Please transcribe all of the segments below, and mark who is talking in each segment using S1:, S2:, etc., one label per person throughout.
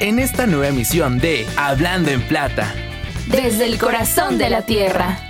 S1: en esta nueva emisión de Hablando en Plata.
S2: Desde el corazón de la tierra.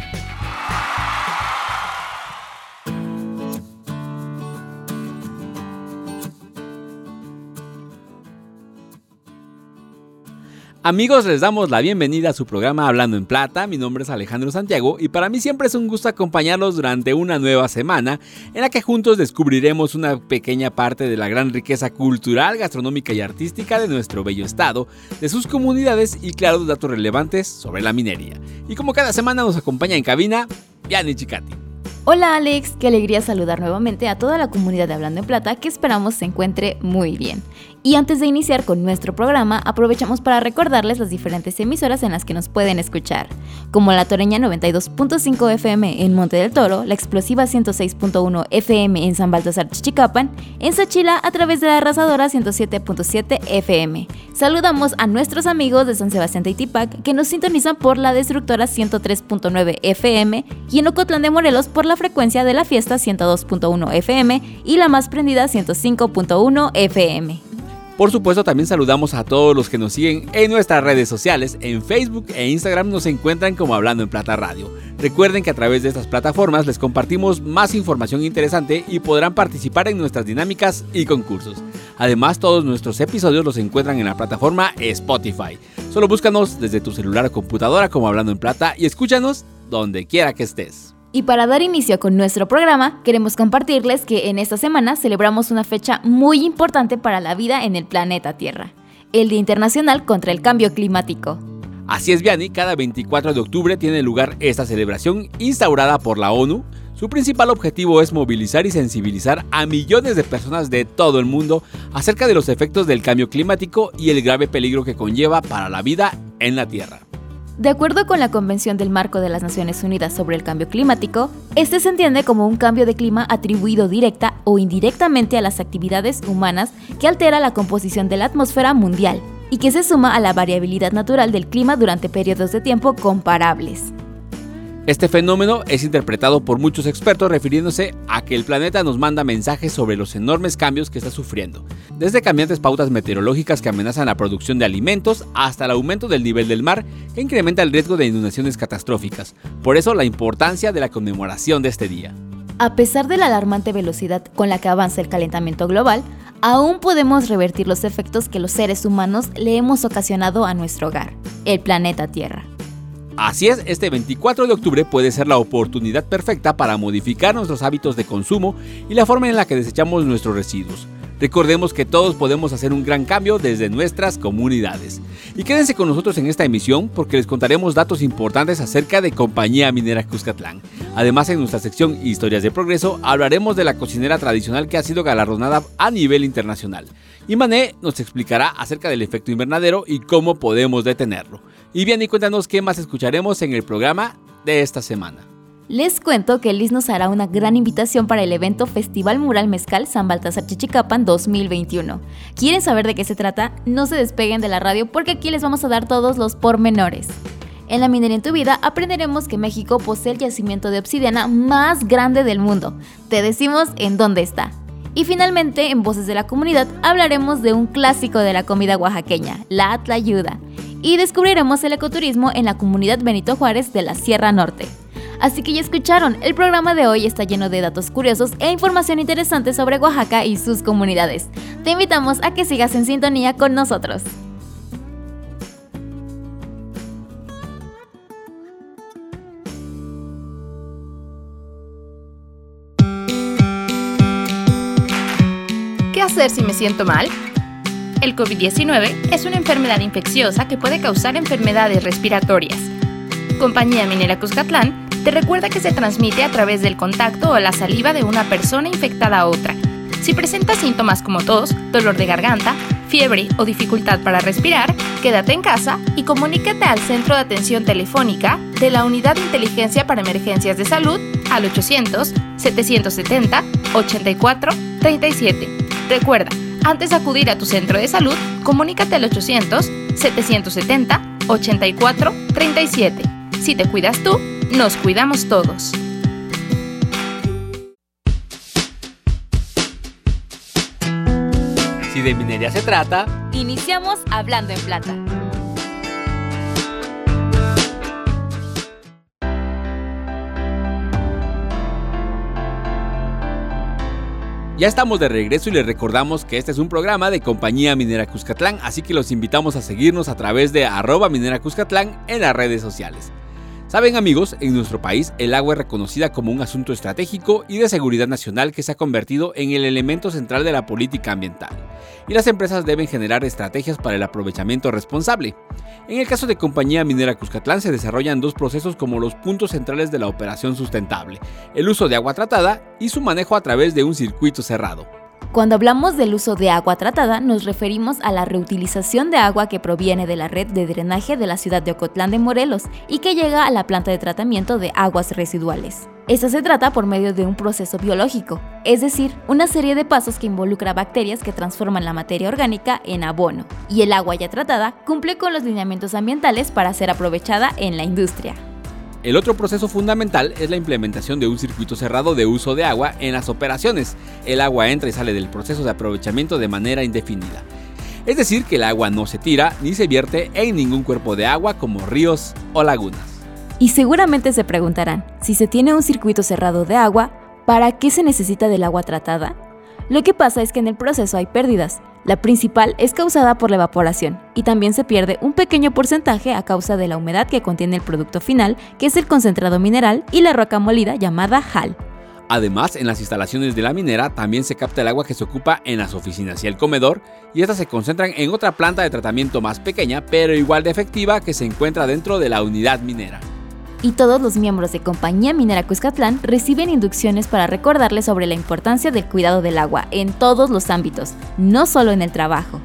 S3: Amigos, les damos la bienvenida a su programa Hablando en Plata. Mi nombre es Alejandro Santiago y para mí siempre es un gusto acompañarlos durante una nueva semana en la que juntos descubriremos una pequeña parte de la gran riqueza cultural, gastronómica y artística de nuestro bello estado, de sus comunidades y claro, datos relevantes sobre la minería. Y como cada semana nos acompaña en cabina, Yanni Chicati.
S4: Hola Alex, qué alegría saludar nuevamente a toda la comunidad de Hablando en Plata que esperamos se encuentre muy bien. Y antes de iniciar con nuestro programa, aprovechamos para recordarles las diferentes emisoras en las que nos pueden escuchar, como la Toreña 92.5 FM en Monte del Toro, la Explosiva 106.1 FM en San Baltasar Chichicapan, en Sachila a través de la Arrasadora 107.7 FM. Saludamos a nuestros amigos de San Sebastián de Itipac que nos sintonizan por la Destructora 103.9 FM y en Ocotlán de Morelos por la frecuencia de la fiesta 102.1 FM y la más prendida 105.1 FM.
S3: Por supuesto, también saludamos a todos los que nos siguen en nuestras redes sociales. En Facebook e Instagram nos encuentran como Hablando en Plata Radio. Recuerden que a través de estas plataformas les compartimos más información interesante y podrán participar en nuestras dinámicas y concursos. Además, todos nuestros episodios los encuentran en la plataforma Spotify. Solo búscanos desde tu celular o computadora como Hablando en Plata y escúchanos donde quiera que estés.
S4: Y para dar inicio con nuestro programa, queremos compartirles que en esta semana celebramos una fecha muy importante para la vida en el planeta Tierra, el Día Internacional contra el Cambio Climático.
S3: Así es, Vianney, cada 24 de octubre tiene lugar esta celebración instaurada por la ONU. Su principal objetivo es movilizar y sensibilizar a millones de personas de todo el mundo acerca de los efectos del cambio climático y el grave peligro que conlleva para la vida en la Tierra.
S4: De acuerdo con la Convención del Marco de las Naciones Unidas sobre el Cambio Climático, este se entiende como un cambio de clima atribuido directa o indirectamente a las actividades humanas que altera la composición de la atmósfera mundial y que se suma a la variabilidad natural del clima durante periodos de tiempo comparables.
S3: Este fenómeno es interpretado por muchos expertos refiriéndose a que el planeta nos manda mensajes sobre los enormes cambios que está sufriendo, desde cambiantes pautas meteorológicas que amenazan la producción de alimentos hasta el aumento del nivel del mar que incrementa el riesgo de inundaciones catastróficas. Por eso la importancia de la conmemoración de este día.
S4: A pesar de la alarmante velocidad con la que avanza el calentamiento global, aún podemos revertir los efectos que los seres humanos le hemos ocasionado a nuestro hogar, el planeta Tierra.
S3: Así es, este 24 de octubre puede ser la oportunidad perfecta para modificar nuestros hábitos de consumo y la forma en la que desechamos nuestros residuos. Recordemos que todos podemos hacer un gran cambio desde nuestras comunidades. Y quédense con nosotros en esta emisión porque les contaremos datos importantes acerca de Compañía Minera Cuscatlán. Además, en nuestra sección Historias de Progreso hablaremos de la cocinera tradicional que ha sido galardonada a nivel internacional. Y Mané nos explicará acerca del efecto invernadero y cómo podemos detenerlo. Y bien, y cuéntanos qué más escucharemos en el programa de esta semana.
S4: Les cuento que Liz nos hará una gran invitación para el evento Festival Mural Mezcal San Baltasar Chichicapan 2021. ¿Quieren saber de qué se trata? No se despeguen de la radio porque aquí les vamos a dar todos los pormenores. En la minería en tu vida aprenderemos que México posee el yacimiento de obsidiana más grande del mundo. Te decimos en dónde está. Y finalmente, en Voces de la Comunidad, hablaremos de un clásico de la comida oaxaqueña, la atlayuda y descubriremos el ecoturismo en la comunidad Benito Juárez de la Sierra Norte. Así que ya escucharon, el programa de hoy está lleno de datos curiosos e información interesante sobre Oaxaca y sus comunidades. Te invitamos a que sigas en sintonía con nosotros.
S2: Hacer si me siento mal? El COVID-19 es una enfermedad infecciosa que puede causar enfermedades respiratorias. Compañía Minera Cuscatlán te recuerda que se transmite a través del contacto o la saliva de una persona infectada a otra. Si presentas síntomas como tos, dolor de garganta, fiebre o dificultad para respirar, quédate en casa y comunícate al Centro de Atención Telefónica de la Unidad de Inteligencia para Emergencias de Salud al 800-770-8437. Recuerda, antes de acudir a tu centro de salud, comunícate al 800-770-8437. Si te cuidas tú, nos cuidamos todos.
S3: Si de minería se trata,
S4: Iniciamos hablando en plata.
S3: Ya estamos de regreso y les recordamos que este es un programa de Compañía Minera Cuscatlán, así que los invitamos a seguirnos a través de arroba minera en las redes sociales. Saben amigos, en nuestro país el agua es reconocida como un asunto estratégico y de seguridad nacional que se ha convertido en el elemento central de la política ambiental, y las empresas deben generar estrategias para el aprovechamiento responsable. En el caso de Compañía Minera Cuscatlán se desarrollan dos procesos como los puntos centrales de la operación sustentable, el uso de agua tratada y su manejo a través de un circuito cerrado.
S4: Cuando hablamos del uso de agua tratada, nos referimos a la reutilización de agua que proviene de la red de drenaje de la ciudad de Ocotlán de Morelos y que llega a la planta de tratamiento de aguas residuales. Esta se trata por medio de un proceso biológico, es decir, una serie de pasos que involucra bacterias que transforman la materia orgánica en abono, y el agua ya tratada cumple con los lineamientos ambientales para ser aprovechada en la industria.
S3: El otro proceso fundamental es la implementación de un circuito cerrado de uso de agua en las operaciones. El agua entra y sale del proceso de aprovechamiento de manera indefinida. Es decir, que el agua no se tira ni se vierte en ningún cuerpo de agua como ríos o lagunas.
S4: Y seguramente se preguntarán, si se tiene un circuito cerrado de agua, ¿para qué se necesita del agua tratada? Lo que pasa es que en el proceso hay pérdidas. La principal es causada por la evaporación y también se pierde un pequeño porcentaje a causa de la humedad que contiene el producto final, que es el concentrado mineral y la roca molida llamada HAL.
S3: Además, en las instalaciones de la minera también se capta el agua que se ocupa en las oficinas y el comedor, y estas se concentran en otra planta de tratamiento más pequeña, pero igual de efectiva, que se encuentra dentro de la unidad minera
S4: y todos los miembros de Compañía Minera Cuscatlán reciben inducciones para recordarles sobre la importancia del cuidado del agua en todos los ámbitos, no solo en el trabajo.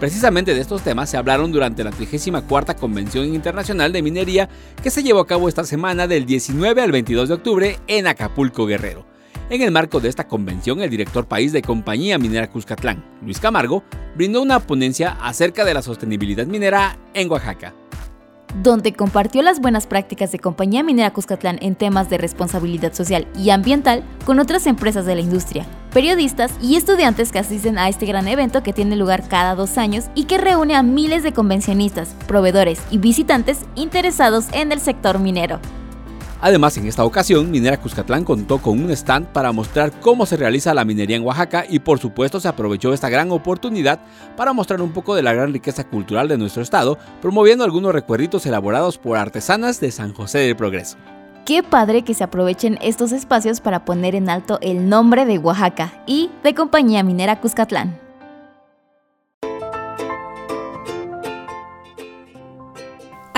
S3: Precisamente de estos temas se hablaron durante la 34 Convención Internacional de Minería que se llevó a cabo esta semana del 19 al 22 de octubre en Acapulco, Guerrero. En el marco de esta convención, el director país de Compañía Minera Cuscatlán, Luis Camargo, brindó una ponencia acerca de la sostenibilidad minera en Oaxaca
S4: donde compartió las buenas prácticas de Compañía Minera Cuscatlán en temas de responsabilidad social y ambiental con otras empresas de la industria, periodistas y estudiantes que asisten a este gran evento que tiene lugar cada dos años y que reúne a miles de convencionistas, proveedores y visitantes interesados en el sector minero.
S3: Además, en esta ocasión, Minera Cuscatlán contó con un stand para mostrar cómo se realiza la minería en Oaxaca y por supuesto se aprovechó esta gran oportunidad para mostrar un poco de la gran riqueza cultural de nuestro estado, promoviendo algunos recuerditos elaborados por artesanas de San José del Progreso.
S4: Qué padre que se aprovechen estos espacios para poner en alto el nombre de Oaxaca y de Compañía Minera Cuscatlán.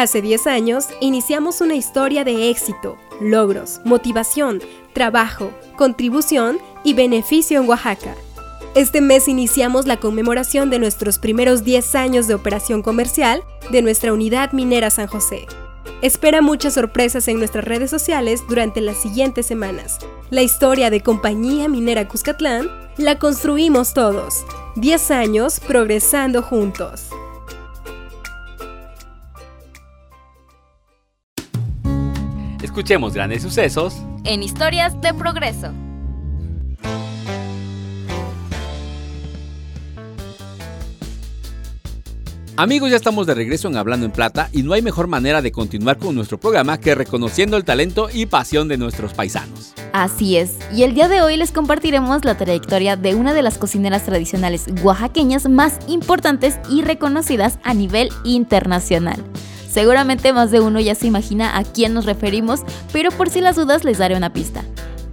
S5: Hace 10 años iniciamos una historia de éxito, logros, motivación, trabajo, contribución y beneficio en Oaxaca. Este mes iniciamos la conmemoración de nuestros primeros 10 años de operación comercial de nuestra unidad minera San José. Espera muchas sorpresas en nuestras redes sociales durante las siguientes semanas. La historia de Compañía Minera Cuscatlán la construimos todos. 10 años progresando juntos.
S3: Escuchemos grandes sucesos
S4: en historias de progreso.
S3: Amigos, ya estamos de regreso en Hablando en Plata y no hay mejor manera de continuar con nuestro programa que reconociendo el talento y pasión de nuestros paisanos.
S4: Así es, y el día de hoy les compartiremos la trayectoria de una de las cocineras tradicionales oaxaqueñas más importantes y reconocidas a nivel internacional. Seguramente más de uno ya se imagina a quién nos referimos, pero por si las dudas les daré una pista.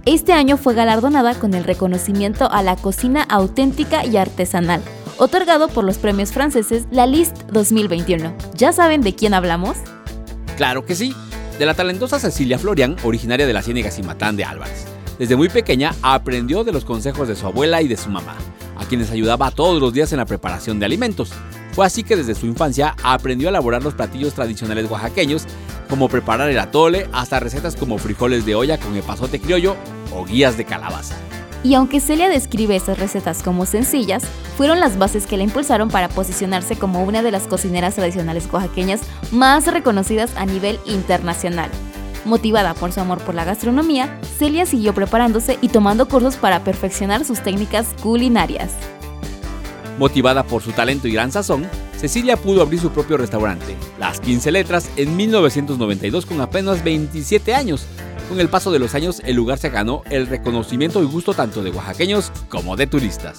S4: Este año fue galardonada con el reconocimiento a la cocina auténtica y artesanal, otorgado por los premios franceses La Liste 2021. ¿Ya saben de quién hablamos?
S3: Claro que sí, de la talentosa Cecilia Florian, originaria de la Ciénega Cimatán de Álvarez. Desde muy pequeña aprendió de los consejos de su abuela y de su mamá quienes ayudaba todos los días en la preparación de alimentos. Fue así que desde su infancia aprendió a elaborar los platillos tradicionales oaxaqueños, como preparar el atole, hasta recetas como frijoles de olla con epazote criollo o guías de calabaza.
S4: Y aunque Celia describe esas recetas como sencillas, fueron las bases que la impulsaron para posicionarse como una de las cocineras tradicionales oaxaqueñas más reconocidas a nivel internacional. Motivada por su amor por la gastronomía, Celia siguió preparándose y tomando cursos para perfeccionar sus técnicas culinarias.
S3: Motivada por su talento y gran sazón, Cecilia pudo abrir su propio restaurante, Las 15 Letras, en 1992 con apenas 27 años. Con el paso de los años, el lugar se ganó el reconocimiento y gusto tanto de oaxaqueños como de turistas.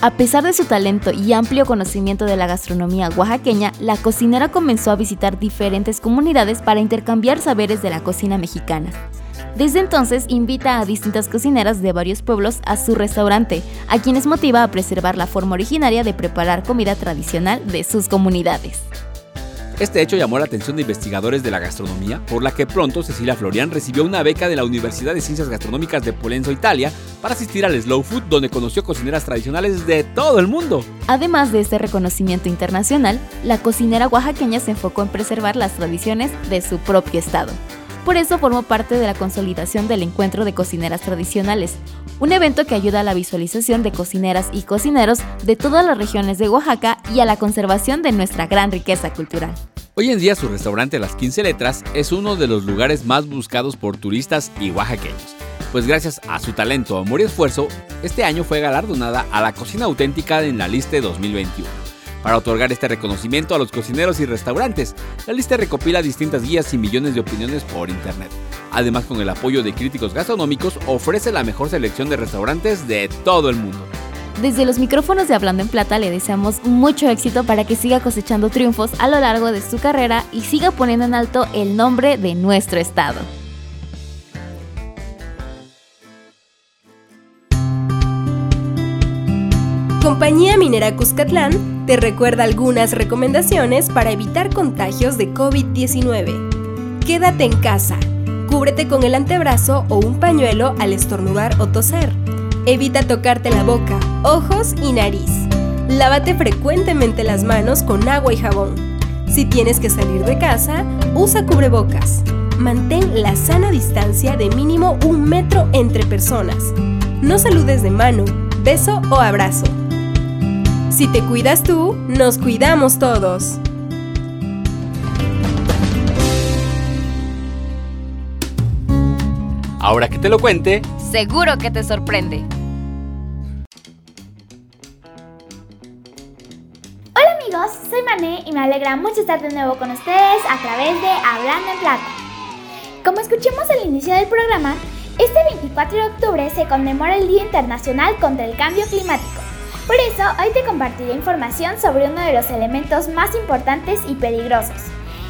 S4: A pesar de su talento y amplio conocimiento de la gastronomía oaxaqueña, la cocinera comenzó a visitar diferentes comunidades para intercambiar saberes de la cocina mexicana. Desde entonces invita a distintas cocineras de varios pueblos a su restaurante, a quienes motiva a preservar la forma originaria de preparar comida tradicional de sus comunidades.
S3: Este hecho llamó la atención de investigadores de la gastronomía, por la que pronto Cecilia Florian recibió una beca de la Universidad de Ciencias Gastronómicas de Polenzo, Italia, para asistir al Slow Food, donde conoció cocineras tradicionales de todo el mundo.
S4: Además de este reconocimiento internacional, la cocinera oaxaqueña se enfocó en preservar las tradiciones de su propio estado. Por eso formó parte de la consolidación del Encuentro de Cocineras Tradicionales, un evento que ayuda a la visualización de cocineras y cocineros de todas las regiones de Oaxaca y a la conservación de nuestra gran riqueza cultural.
S3: Hoy en día su restaurante Las 15 Letras es uno de los lugares más buscados por turistas y oaxaqueños, pues gracias a su talento, amor y esfuerzo, este año fue galardonada a la cocina auténtica en la lista 2021 para otorgar este reconocimiento a los cocineros y restaurantes. La lista recopila distintas guías y millones de opiniones por internet. Además, con el apoyo de críticos gastronómicos, ofrece la mejor selección de restaurantes de todo el mundo.
S4: Desde los micrófonos de Hablando en Plata le deseamos mucho éxito para que siga cosechando triunfos a lo largo de su carrera y siga poniendo en alto el nombre de nuestro estado.
S5: Compañía Minera Cuscatlán te recuerda algunas recomendaciones para evitar contagios de COVID-19. Quédate en casa. Cúbrete con el antebrazo o un pañuelo al estornudar o toser. Evita tocarte la boca, ojos y nariz. Lávate frecuentemente las manos con agua y jabón. Si tienes que salir de casa, usa cubrebocas. Mantén la sana distancia de mínimo un metro entre personas. No saludes de mano, beso o abrazo. Si te cuidas tú, nos cuidamos todos.
S3: Ahora que te lo cuente,
S4: seguro que te sorprende.
S6: Hola amigos, soy Mané y me alegra mucho estar de nuevo con ustedes a través de Hablando en Plata. Como escuchemos al inicio del programa, este 24 de octubre se conmemora el Día Internacional contra el Cambio Climático. Por eso, hoy te compartiré información sobre uno de los elementos más importantes y peligrosos,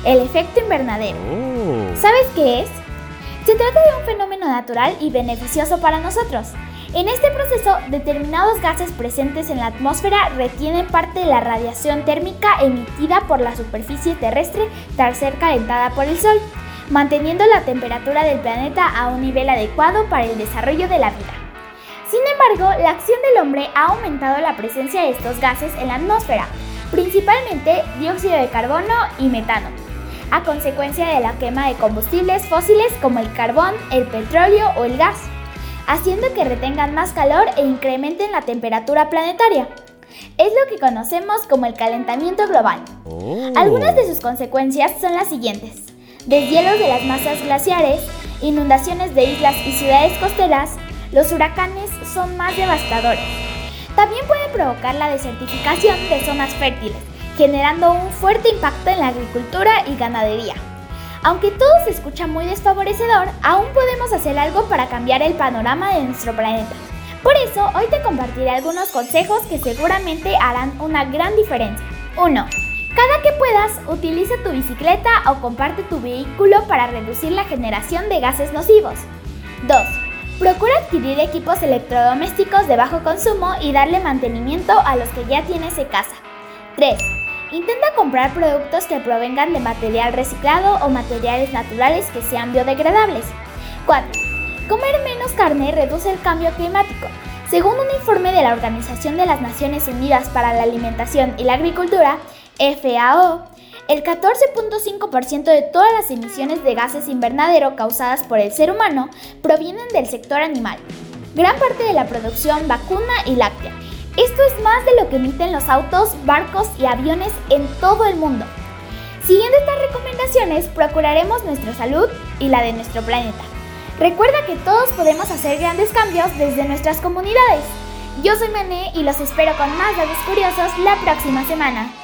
S6: el efecto invernadero.
S3: Oh.
S6: ¿Sabes qué es? Se trata de un fenómeno natural y beneficioso para nosotros. En este proceso, determinados gases presentes en la atmósfera retienen parte de la radiación térmica emitida por la superficie terrestre tras ser calentada por el Sol, manteniendo la temperatura del planeta a un nivel adecuado para el desarrollo de la vida. Sin embargo, la acción del hombre ha aumentado la presencia de estos gases en la atmósfera, principalmente dióxido de carbono y metano, a consecuencia de la quema de combustibles fósiles como el carbón, el petróleo o el gas, haciendo que retengan más calor e incrementen la temperatura planetaria. Es lo que conocemos como el calentamiento global. Algunas de sus consecuencias son las siguientes. Deshielos de las masas glaciares, inundaciones de islas y ciudades costeras, los huracanes son más devastadores. También pueden provocar la desertificación de zonas fértiles, generando un fuerte impacto en la agricultura y ganadería. Aunque todo se escucha muy desfavorecedor, aún podemos hacer algo para cambiar el panorama de nuestro planeta. Por eso, hoy te compartiré algunos consejos que seguramente harán una gran diferencia. 1. Cada que puedas, utiliza tu bicicleta o comparte tu vehículo para reducir la generación de gases nocivos. 2. Procura adquirir equipos electrodomésticos de bajo consumo y darle mantenimiento a los que ya tienes en casa. 3. Intenta comprar productos que provengan de material reciclado o materiales naturales que sean biodegradables. 4. Comer menos carne reduce el cambio climático. Según un informe de la Organización de las Naciones Unidas para la Alimentación y la Agricultura, FAO, el 14.5% de todas las emisiones de gases invernadero causadas por el ser humano provienen del sector animal. Gran parte de la producción vacuna y láctea. Esto es más de lo que emiten los autos, barcos y aviones en todo el mundo. Siguiendo estas recomendaciones, procuraremos nuestra salud y la de nuestro planeta. Recuerda que todos podemos hacer grandes cambios desde nuestras comunidades. Yo soy Mané y los espero con más datos curiosos la próxima semana.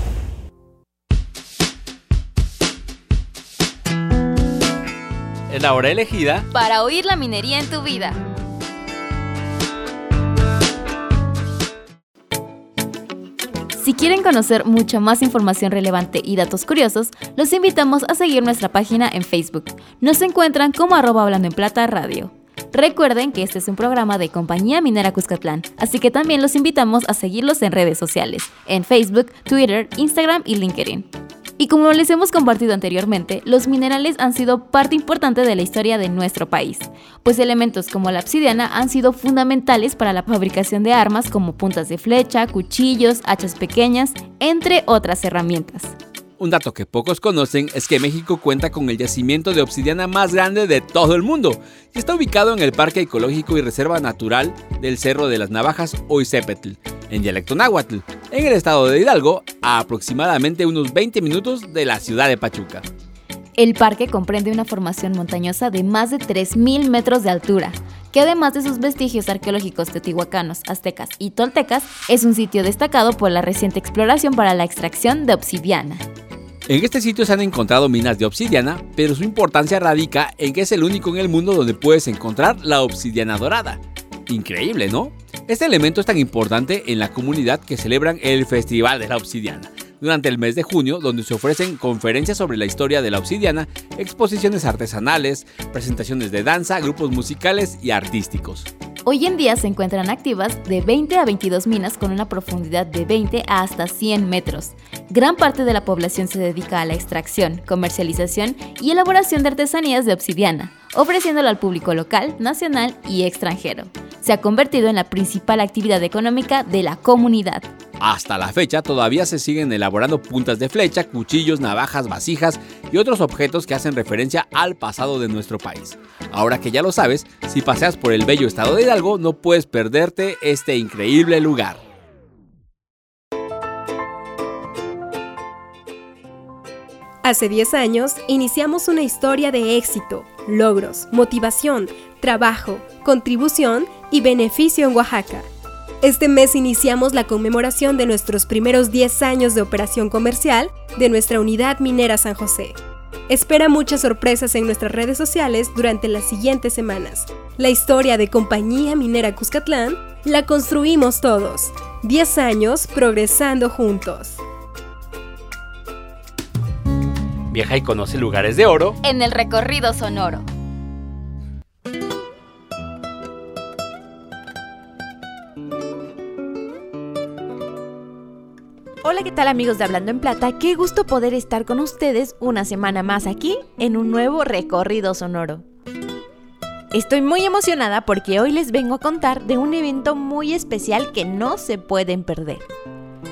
S3: Es la hora elegida
S4: Para oír la minería en tu vida. Si quieren conocer mucha más información relevante y datos curiosos, los invitamos a seguir nuestra página en Facebook. Nos encuentran como arroba hablando en plata radio. Recuerden que este es un programa de Compañía Minera Cuscatlán, así que también los invitamos a seguirlos en redes sociales, en Facebook, Twitter, Instagram y LinkedIn. Y como les hemos compartido anteriormente, los minerales han sido parte importante de la historia de nuestro país, pues elementos como la obsidiana han sido fundamentales para la fabricación de armas como puntas de flecha, cuchillos, hachas pequeñas, entre otras herramientas.
S3: Un dato que pocos conocen es que México cuenta con el yacimiento de obsidiana más grande de todo el mundo y está ubicado en el Parque Ecológico y Reserva Natural del Cerro de las Navajas o Izepetl, en dialecto náhuatl, en el estado de Hidalgo, a aproximadamente unos 20 minutos de la ciudad de Pachuca.
S4: El parque comprende una formación montañosa de más de 3.000 metros de altura, que además de sus vestigios arqueológicos teotihuacanos, aztecas y toltecas, es un sitio destacado por la reciente exploración para la extracción de obsidiana.
S3: En este sitio se han encontrado minas de obsidiana, pero su importancia radica en que es el único en el mundo donde puedes encontrar la obsidiana dorada. Increíble, ¿no? Este elemento es tan importante en la comunidad que celebran el Festival de la Obsidiana durante el mes de junio, donde se ofrecen conferencias sobre la historia de la obsidiana, exposiciones artesanales, presentaciones de danza, grupos musicales y artísticos.
S4: Hoy en día se encuentran activas de 20 a 22 minas con una profundidad de 20 a hasta 100 metros. Gran parte de la población se dedica a la extracción, comercialización y elaboración de artesanías de obsidiana, ofreciéndola al público local, nacional y extranjero. Se ha convertido en la principal actividad económica de la comunidad.
S3: Hasta la fecha todavía se siguen elaborando puntas de flecha, cuchillos, navajas, vasijas y otros objetos que hacen referencia al pasado de nuestro país. Ahora que ya lo sabes, si paseas por el bello estado de Hidalgo no puedes perderte este increíble lugar.
S5: Hace 10 años iniciamos una historia de éxito, logros, motivación, trabajo, contribución y beneficio en Oaxaca. Este mes iniciamos la conmemoración de nuestros primeros 10 años de operación comercial de nuestra unidad minera San José. Espera muchas sorpresas en nuestras redes sociales durante las siguientes semanas. La historia de Compañía Minera Cuscatlán la construimos todos. 10 años progresando juntos.
S3: Viaja y conoce lugares de oro
S4: En el recorrido sonoro.
S7: Hola, ¿qué tal amigos de Hablando en Plata? Qué gusto poder estar con ustedes una semana más aquí en un nuevo recorrido sonoro. Estoy muy emocionada porque hoy les vengo a contar de un evento muy especial que no se pueden perder.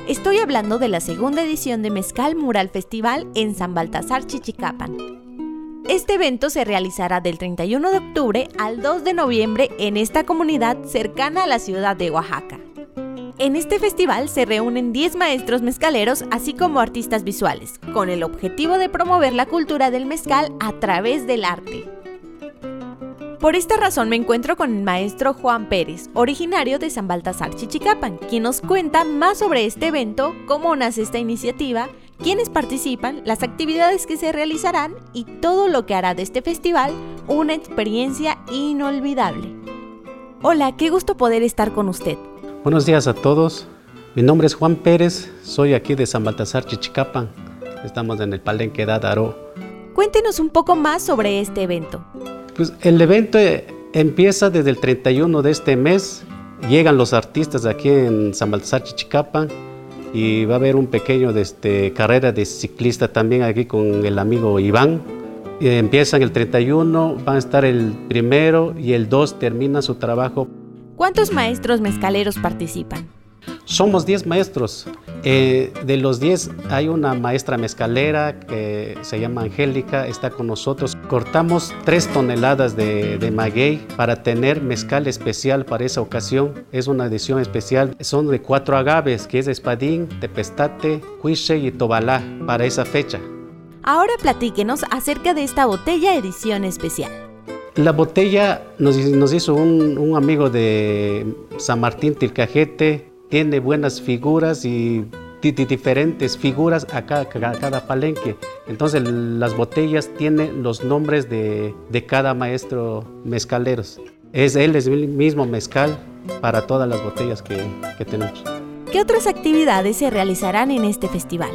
S7: Estoy hablando de la segunda edición de Mezcal Mural Festival en San Baltasar, Chichicapan. Este evento se realizará del 31 de octubre al 2 de noviembre en esta comunidad cercana a la ciudad de Oaxaca. En este festival se reúnen 10 maestros mezcaleros así como artistas visuales, con el objetivo de promover la cultura del mezcal a través del arte. Por esta razón me encuentro con el maestro Juan Pérez, originario de San Baltasar Chichicapan, quien nos cuenta más sobre este evento, cómo nace esta iniciativa, quiénes participan, las actividades que se realizarán y todo lo que hará de este festival una experiencia inolvidable. Hola, qué gusto poder estar con usted.
S8: Buenos días a todos. Mi nombre es Juan Pérez, soy aquí de San Baltasar, Chichicapan. Estamos en el Palenque de Adaró.
S7: Cuéntenos un poco más sobre este evento.
S8: Pues el evento eh, empieza desde el 31 de este mes. Llegan los artistas aquí en San Baltasar, Chichicapan y va a haber un pequeño este, carrera de ciclista también aquí con el amigo Iván. Empiezan el 31, van a estar el primero y el 2 termina su trabajo.
S7: ¿Cuántos maestros mezcaleros participan?
S8: Somos 10 maestros. Eh, de los 10 hay una maestra mezcalera que se llama Angélica, está con nosotros. Cortamos 3 toneladas de, de, maguey para tener mezcal especial para esa ocasión. Es una edición especial. Son de cuatro agaves, que es espadín, tepestate, cuiche y tobalá para esa fecha.
S7: Ahora platíquenos acerca de esta botella edición especial.
S8: La botella nos, nos hizo un, un amigo de San Martín Tilcajete, tiene buenas figuras y diferentes figuras a cada, cada, palenque. Entonces las botellas tienen los nombres de, de, cada maestro mezcaleros. Es él, es el mismo mezcal para todas las botellas que, que tenemos.
S7: ¿Qué otras actividades se realizarán en este festival?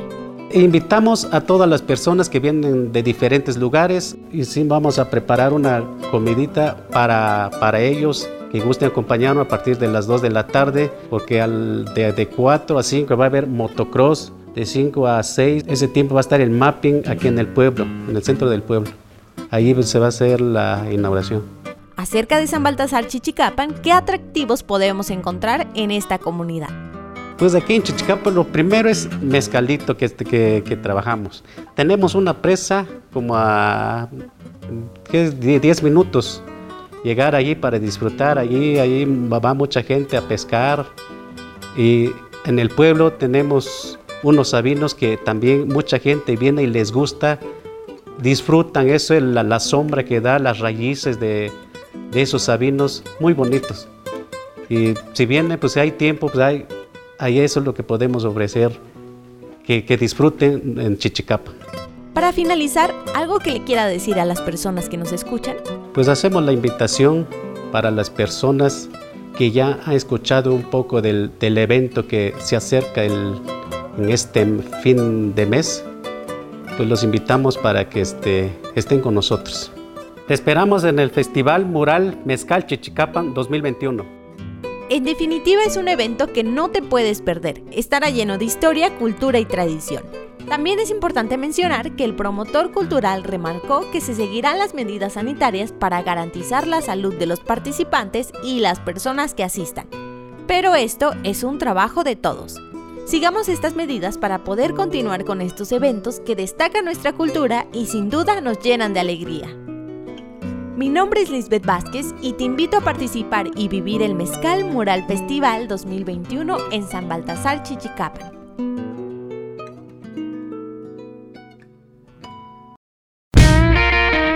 S8: Invitamos a todas las personas que vienen de diferentes lugares y sí vamos a preparar una comidita para, para ellos que gusten acompañarnos a partir de las 2 de la tarde, porque al, de, de 4 a 5 va a haber motocross, de 5 a 6, ese tiempo va a estar el mapping aquí en el pueblo, en el centro del pueblo. Ahí se va a hacer la inauguración.
S7: Acerca de San Baltasar Chichicapan, ¿qué atractivos podemos encontrar en esta comunidad?
S8: Pues aquí en Chichicapan lo primero es mezcalito que, que, que trabajamos. Tenemos una presa como a ¿qué es? 10 minutos llegar allí para disfrutar. Allí, allí va mucha gente a pescar. Y en el pueblo tenemos unos sabinos que también mucha gente viene y les gusta, disfrutan eso, la, la sombra que da, las raíces de, de, esos sabinos, muy bonitos. Y si viene, pues hay tiempo, pues hay, hay eso es lo que podemos ofrecer, que, que disfruten en Chichicapa.
S7: Para finalizar, ¿algo que le quiera decir a las personas que nos escuchan?
S8: Pues hacemos la invitación para las personas que ya han escuchado un poco del, del evento que se acerca el, en este fin de mes, pues los invitamos para que este, estén con nosotros. Te esperamos en el Festival Mural Mezcal Chichicapan 2021.
S7: En definitiva es un evento que no te puedes perder. Estará lleno de historia, cultura y tradición. También es importante mencionar que el promotor cultural remarcó que se seguirán las medidas sanitarias para garantizar la salud de los participantes y las personas que asistan. Pero esto es un trabajo de todos. Sigamos estas medidas para poder continuar con estos eventos que destacan nuestra cultura y sin duda nos llenan de alegría. Mi nombre es Lisbeth Vázquez y te invito a participar y vivir el Mezcal Mural Festival 2021 en San Baltasar, Chichicapan.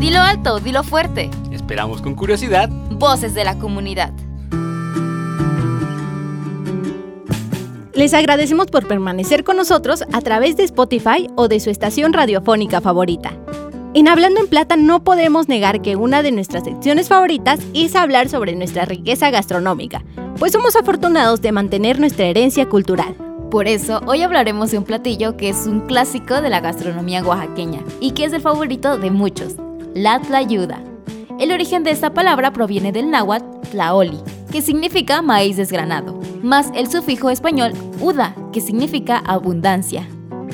S4: Dilo alto, dilo fuerte.
S3: Esperamos con curiosidad.
S4: Voces de la comunidad.
S7: Les agradecemos por permanecer con nosotros a través de Spotify o de su estación radiofónica favorita. En Hablando en Plata no podemos negar que una de nuestras secciones favoritas es hablar sobre nuestra riqueza gastronómica, pues somos afortunados de mantener nuestra herencia cultural.
S4: Por eso, hoy hablaremos de un platillo que es un clásico de la gastronomía oaxaqueña y que es el favorito de muchos, la tlayuda. El origen de esta palabra proviene del náhuatl tlaoli, que significa maíz desgranado, más el sufijo español uda, que significa abundancia.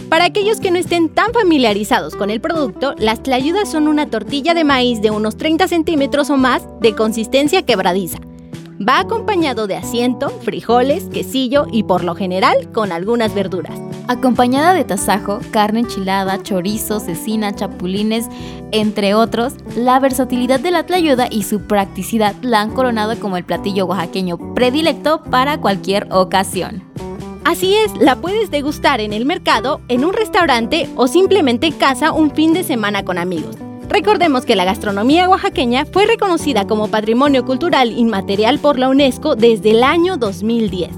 S7: Para aquellos que no estén tan familiarizados con el producto, las tlayudas son una tortilla de maíz de unos 30 centímetros o más de consistencia quebradiza. Va acompañado de asiento, frijoles, quesillo y por lo general con algunas verduras.
S4: Acompañada de tasajo, carne enchilada, chorizo, cecina, chapulines, entre otros, la versatilidad de la tlayuda y su practicidad la han coronado como el platillo oaxaqueño predilecto para cualquier ocasión.
S7: Así es, la puedes degustar en el mercado, en un restaurante o simplemente en casa un fin de semana con amigos. Recordemos que la gastronomía oaxaqueña fue reconocida como Patrimonio Cultural Inmaterial por la UNESCO desde el año 2010.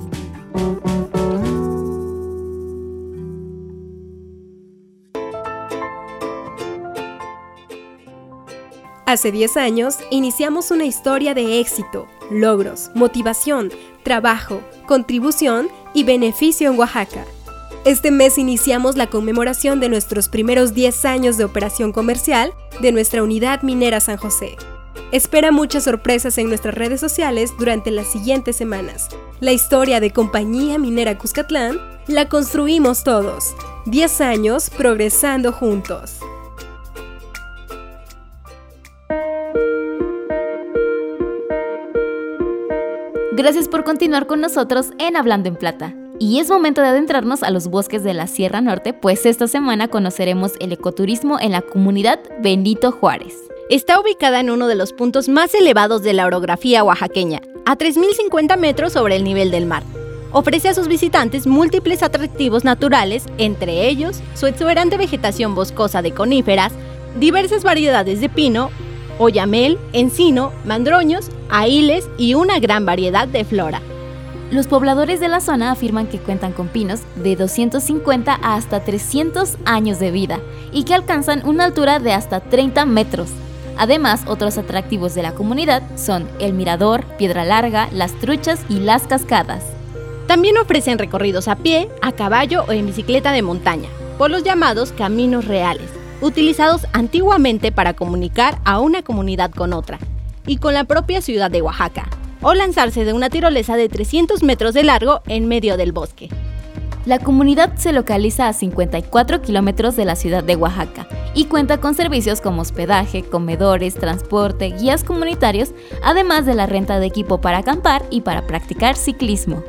S5: Hace 10 años iniciamos una historia de éxito, logros, motivación, trabajo, contribución y beneficio en Oaxaca. Este mes iniciamos la conmemoración de nuestros primeros 10 años de operación comercial de nuestra unidad minera San José. Espera muchas sorpresas en nuestras redes sociales durante las siguientes semanas. La historia de Compañía Minera Cuscatlán la construimos todos. 10 años progresando juntos.
S4: Gracias por continuar con nosotros en Hablando en Plata. Y es momento de adentrarnos a los bosques de la Sierra Norte, pues esta semana conoceremos el ecoturismo en la comunidad Benito Juárez.
S7: Está ubicada en uno de los puntos más elevados de la orografía oaxaqueña, a 3.050 metros sobre el nivel del mar. Ofrece a sus visitantes múltiples atractivos naturales, entre ellos su exuberante vegetación boscosa de coníferas, diversas variedades de pino, oyamel, encino, mandroños, ahiles y una gran variedad de flora.
S4: Los pobladores de la zona afirman que cuentan con pinos de 250 a hasta 300 años de vida y que alcanzan una altura de hasta 30 metros. Además, otros atractivos de la comunidad son el mirador, Piedra Larga, las truchas y las cascadas.
S7: También ofrecen recorridos a pie, a caballo o en bicicleta de montaña, por los llamados caminos reales, utilizados antiguamente para comunicar a una comunidad con otra, y con la propia ciudad de Oaxaca, o lanzarse de una tirolesa de 300 metros de largo en medio del bosque.
S4: La comunidad se localiza a 54 kilómetros de la ciudad de Oaxaca y cuenta con servicios como hospedaje, comedores, transporte, guías comunitarios, además de la renta de equipo para acampar y para practicar ciclismo.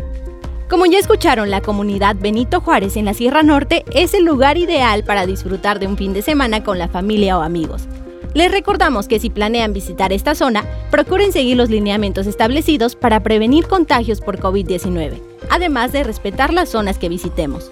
S7: Como ya escucharon, la comunidad Benito Juárez en la Sierra Norte es el lugar ideal para disfrutar de un fin de semana con la familia o amigos. Les recordamos que si planean visitar esta zona, procuren seguir los lineamientos establecidos para prevenir contagios por COVID-19, además de respetar las zonas que visitemos.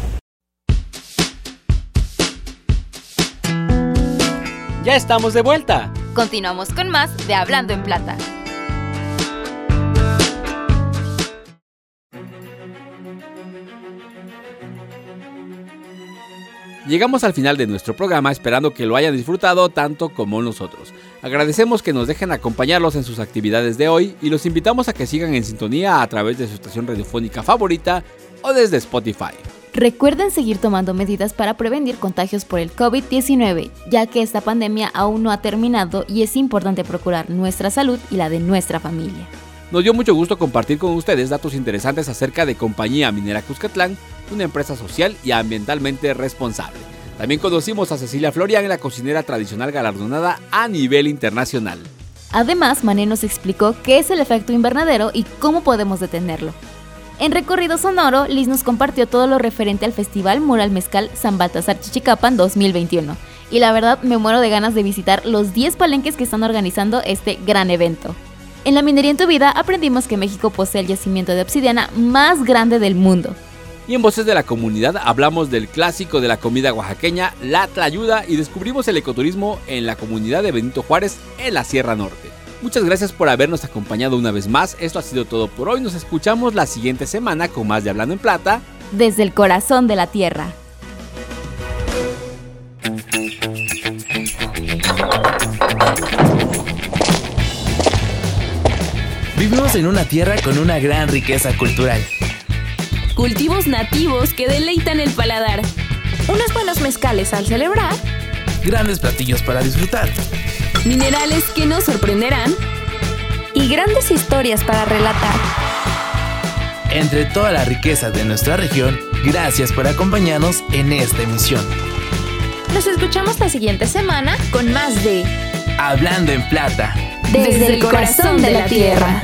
S3: Ya estamos de vuelta.
S2: Continuamos con más de Hablando en Plata.
S3: Llegamos al final de nuestro programa esperando que lo hayan disfrutado tanto como nosotros. Agradecemos que nos dejen acompañarlos en sus actividades de hoy y los invitamos a que sigan en sintonía a través de su estación radiofónica favorita o desde Spotify.
S4: Recuerden seguir tomando medidas para prevenir contagios por el COVID-19, ya que esta pandemia aún no ha terminado y es importante procurar nuestra salud y la de nuestra familia.
S3: Nos dio mucho gusto compartir con ustedes datos interesantes acerca de Compañía Minera Cuscatlán, una empresa social y ambientalmente responsable. También conocimos a Cecilia Florian, la cocinera tradicional galardonada a nivel internacional.
S4: Además, Mané nos explicó qué es el efecto invernadero y cómo podemos detenerlo. En Recorrido Sonoro, Liz nos compartió todo lo referente al Festival Mural Mezcal San Baltasar Chichicapan 2021. Y la verdad me muero de ganas de visitar los 10 palenques que están organizando este gran evento. En la minería en tu vida aprendimos que México posee el yacimiento de obsidiana más grande del mundo.
S3: Y en Voces de la Comunidad hablamos del clásico de la comida oaxaqueña, la tlayuda, y descubrimos el ecoturismo en la comunidad de Benito Juárez, en la Sierra Norte. Muchas gracias por habernos acompañado una vez más. Esto ha sido todo por hoy. Nos escuchamos la siguiente semana con más de Hablando en Plata.
S4: Desde el corazón de la Tierra.
S1: Vivimos en una tierra con una gran riqueza cultural.
S9: Cultivos nativos que deleitan el paladar.
S2: Unos buenos mezcales al celebrar.
S1: Grandes platillos para disfrutar
S9: Minerales que nos sorprenderán.
S2: Y grandes historias para relatar.
S1: Entre toda la riqueza de nuestra región, gracias por acompañarnos en esta emisión.
S2: Nos escuchamos la siguiente semana con más de
S1: Hablando en Plata.
S9: Desde, el corazón de la tierra.